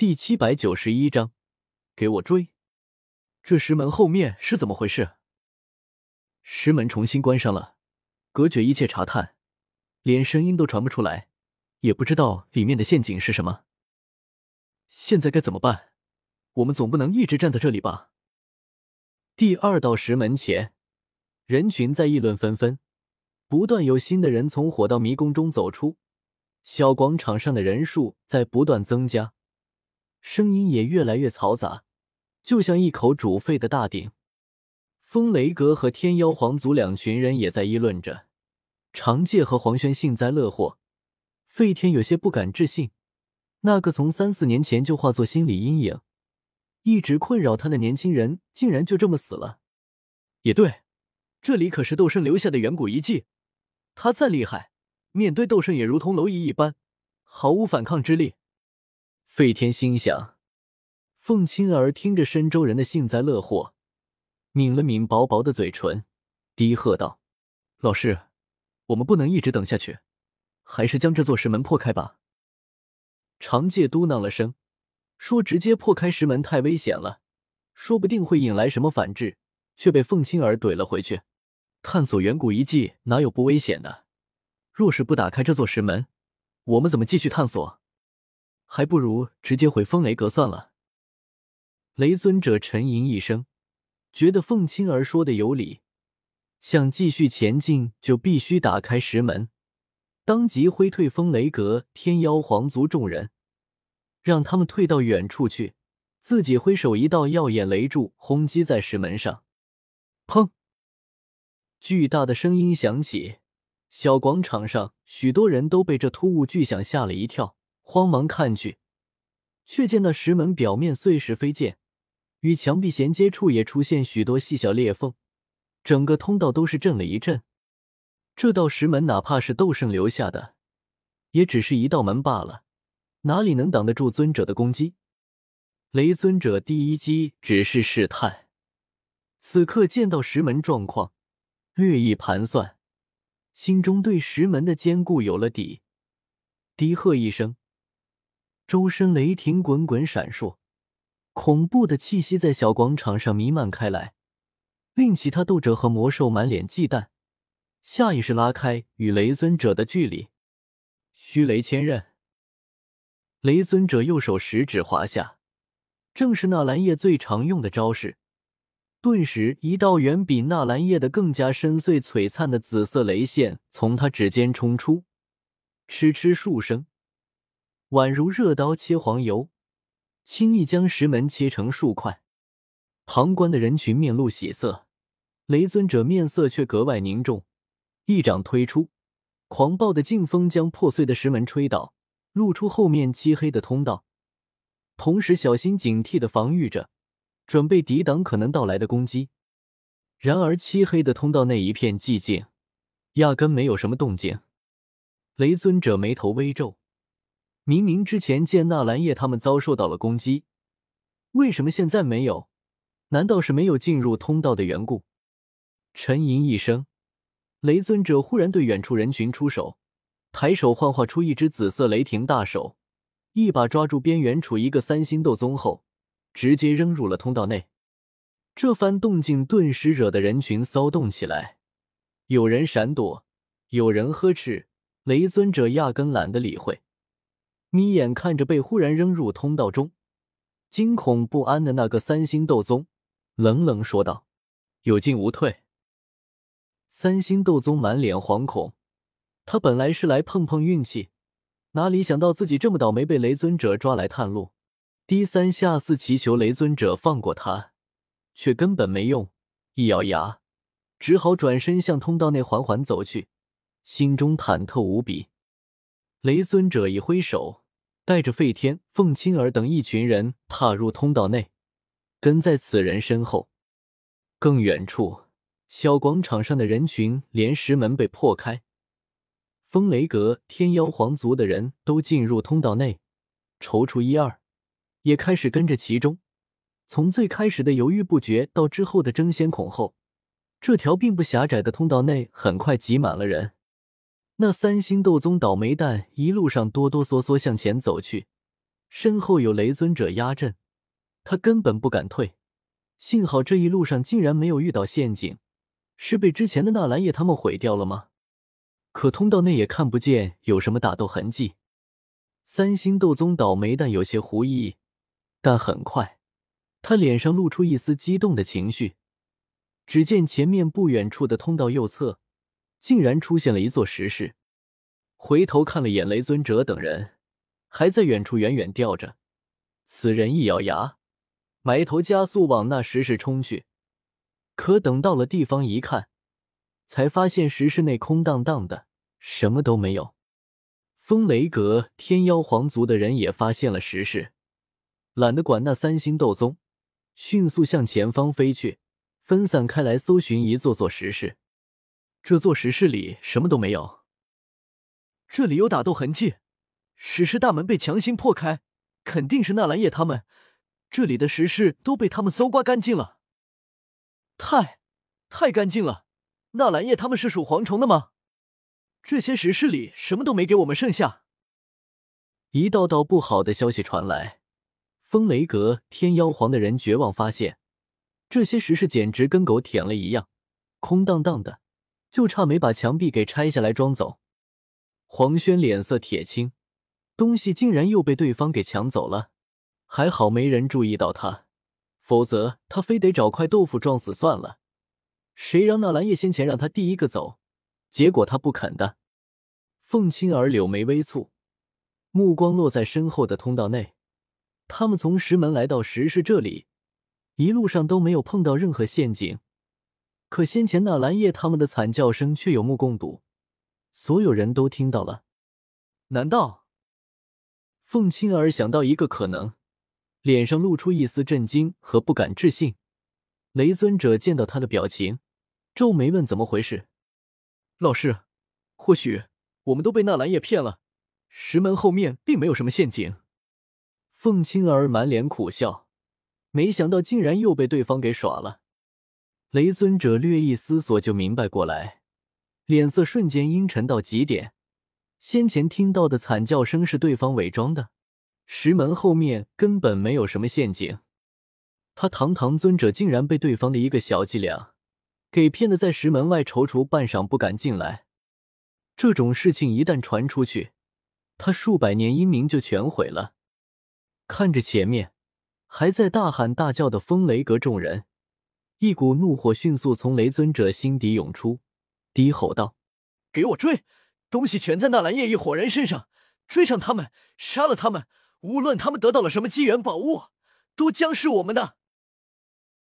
第七百九十一章，给我追！这石门后面是怎么回事？石门重新关上了，隔绝一切查探，连声音都传不出来，也不知道里面的陷阱是什么。现在该怎么办？我们总不能一直站在这里吧？第二道石门前，人群在议论纷纷，不断有新的人从火道迷宫中走出，小广场上的人数在不断增加。声音也越来越嘈杂，就像一口煮沸的大鼎。风雷阁和天妖皇族两群人也在议论着。长介和黄轩幸灾乐祸，费天有些不敢置信。那个从三四年前就化作心理阴影，一直困扰他的年轻人，竟然就这么死了。也对，这里可是斗圣留下的远古遗迹，他再厉害，面对斗圣也如同蝼蚁一般，毫无反抗之力。费天心想，凤青儿听着深州人的幸灾乐祸，抿了抿薄薄的嘴唇，低喝道：“老师，我们不能一直等下去，还是将这座石门破开吧。”长介嘟囔了声，说：“直接破开石门太危险了，说不定会引来什么反制。”却被凤青儿怼了回去：“探索远古遗迹哪有不危险的？若是不打开这座石门，我们怎么继续探索？”还不如直接回风雷阁算了。雷尊者沉吟一声，觉得凤青儿说的有理，想继续前进就必须打开石门，当即挥退风雷阁天妖皇族众人，让他们退到远处去，自己挥手一道耀眼雷柱轰击在石门上。砰！巨大的声音响起，小广场上许多人都被这突兀巨响吓了一跳。慌忙看去，却见那石门表面碎石飞溅，与墙壁衔接处也出现许多细小裂缝，整个通道都是震了一震。这道石门哪怕是斗圣留下的，也只是一道门罢了，哪里能挡得住尊者的攻击？雷尊者第一击只是试探，此刻见到石门状况，略一盘算，心中对石门的坚固有了底，低喝一声。周身雷霆滚滚闪烁，恐怖的气息在小广场上弥漫开来，令其他斗者和魔兽满脸忌惮，下意识拉开与雷尊者的距离。虚雷千刃，雷尊者右手食指划下，正是纳兰叶最常用的招式。顿时，一道远比纳兰叶的更加深邃璀璨的紫色雷线从他指尖冲出，嗤嗤数声。宛如热刀切黄油，轻易将石门切成数块。旁观的人群面露喜色，雷尊者面色却格外凝重，一掌推出，狂暴的劲风将破碎的石门吹倒，露出后面漆黑的通道，同时小心警惕的防御着，准备抵挡可能到来的攻击。然而，漆黑的通道内一片寂静，压根没有什么动静。雷尊者眉头微皱。明明之前见纳兰叶他们遭受到了攻击，为什么现在没有？难道是没有进入通道的缘故？沉吟一声，雷尊者忽然对远处人群出手，抬手幻化出一只紫色雷霆大手，一把抓住边缘处一个三星斗宗后，直接扔入了通道内。这番动静顿时惹得人群骚动起来，有人闪躲，有人呵斥，雷尊者压根懒得理会。眯眼看着被忽然扔入通道中、惊恐不安的那个三星斗宗，冷冷说道：“有进无退。”三星斗宗满脸惶恐，他本来是来碰碰运气，哪里想到自己这么倒霉，被雷尊者抓来探路，低三下四祈求雷尊者放过他，却根本没用。一咬牙，只好转身向通道内缓缓走去，心中忐忑无比。雷尊者一挥手，带着费天、凤青儿等一群人踏入通道内，跟在此人身后。更远处，小广场上的人群连石门被破开，风雷阁、天妖皇族的人都进入通道内，踌躇一二，也开始跟着其中。从最开始的犹豫不决，到之后的争先恐后，这条并不狭窄的通道内很快挤满了人。那三星斗宗倒霉蛋一路上哆哆嗦嗦向前走去，身后有雷尊者压阵，他根本不敢退。幸好这一路上竟然没有遇到陷阱，是被之前的纳兰叶他们毁掉了吗？可通道内也看不见有什么打斗痕迹。三星斗宗倒霉蛋有些狐疑，但很快，他脸上露出一丝激动的情绪。只见前面不远处的通道右侧，竟然出现了一座石室。回头看了眼雷尊者等人，还在远处远远吊着。此人一咬牙，埋头加速往那石室冲去。可等到了地方一看，才发现石室内空荡荡的，什么都没有。风雷阁天妖皇族的人也发现了石室，懒得管那三星斗宗，迅速向前方飞去，分散开来搜寻一座座石室。这座石室里什么都没有，这里有打斗痕迹，石室大门被强行破开，肯定是纳兰叶他们。这里的石室都被他们搜刮干净了，太，太干净了。纳兰叶他们是属蝗虫的吗？这些石室里什么都没给我们剩下。一道道不好的消息传来，风雷阁天妖皇的人绝望，发现这些石室简直跟狗舔了一样，空荡荡的，就差没把墙壁给拆下来装走。黄轩脸色铁青，东西竟然又被对方给抢走了，还好没人注意到他，否则他非得找块豆腐撞死算了。谁让纳兰叶先前让他第一个走？结果他不肯的。凤青儿柳眉微蹙，目光落在身后的通道内。他们从石门来到石室这里，一路上都没有碰到任何陷阱。可先前纳兰叶他们的惨叫声却有目共睹，所有人都听到了。难道？凤青儿想到一个可能，脸上露出一丝震惊和不敢置信。雷尊者见到他的表情，皱眉问：“怎么回事？”老师，或许我们都被纳兰叶骗了。石门后面并没有什么陷阱。凤青儿满脸苦笑，没想到竟然又被对方给耍了。雷尊者略一思索就明白过来，脸色瞬间阴沉到极点。先前听到的惨叫声是对方伪装的，石门后面根本没有什么陷阱。他堂堂尊者竟然被对方的一个小伎俩。给骗的，在石门外踌躇半晌不敢进来。这种事情一旦传出去，他数百年英名就全毁了。看着前面还在大喊大叫的风雷阁众人，一股怒火迅速从雷尊者心底涌出，低吼道：“给我追！东西全在纳兰叶一伙人身上，追上他们，杀了他们！无论他们得到了什么机缘宝物，都将是我们的。”